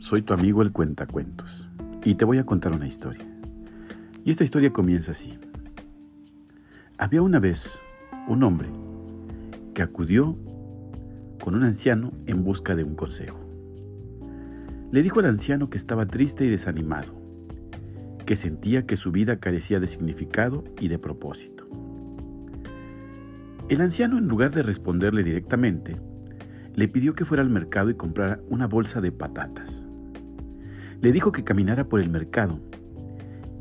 soy tu amigo el Cuentacuentos y te voy a contar una historia. Y esta historia comienza así. Había una vez un hombre que acudió con un anciano en busca de un consejo. Le dijo al anciano que estaba triste y desanimado, que sentía que su vida carecía de significado y de propósito. El anciano, en lugar de responderle directamente, le pidió que fuera al mercado y comprara una bolsa de patatas. Le dijo que caminara por el mercado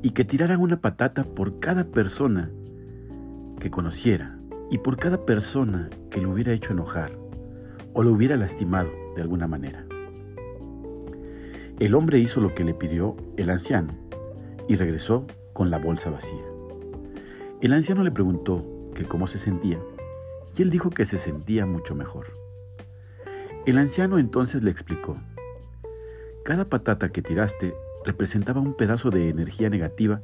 y que tirara una patata por cada persona que conociera y por cada persona que lo hubiera hecho enojar o lo hubiera lastimado de alguna manera. El hombre hizo lo que le pidió el anciano y regresó con la bolsa vacía. El anciano le preguntó que cómo se sentía y él dijo que se sentía mucho mejor. El anciano entonces le explicó, cada patata que tiraste representaba un pedazo de energía negativa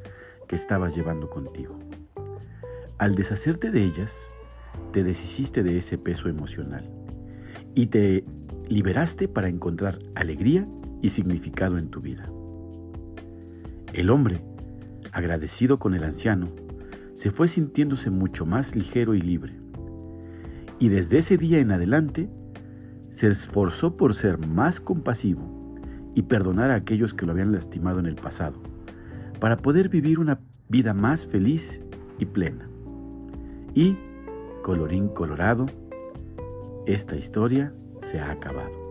que estabas llevando contigo. Al deshacerte de ellas, te deshiciste de ese peso emocional y te liberaste para encontrar alegría y significado en tu vida. El hombre, agradecido con el anciano, se fue sintiéndose mucho más ligero y libre. Y desde ese día en adelante, se esforzó por ser más compasivo y perdonar a aquellos que lo habían lastimado en el pasado, para poder vivir una vida más feliz y plena. Y, colorín colorado, esta historia se ha acabado.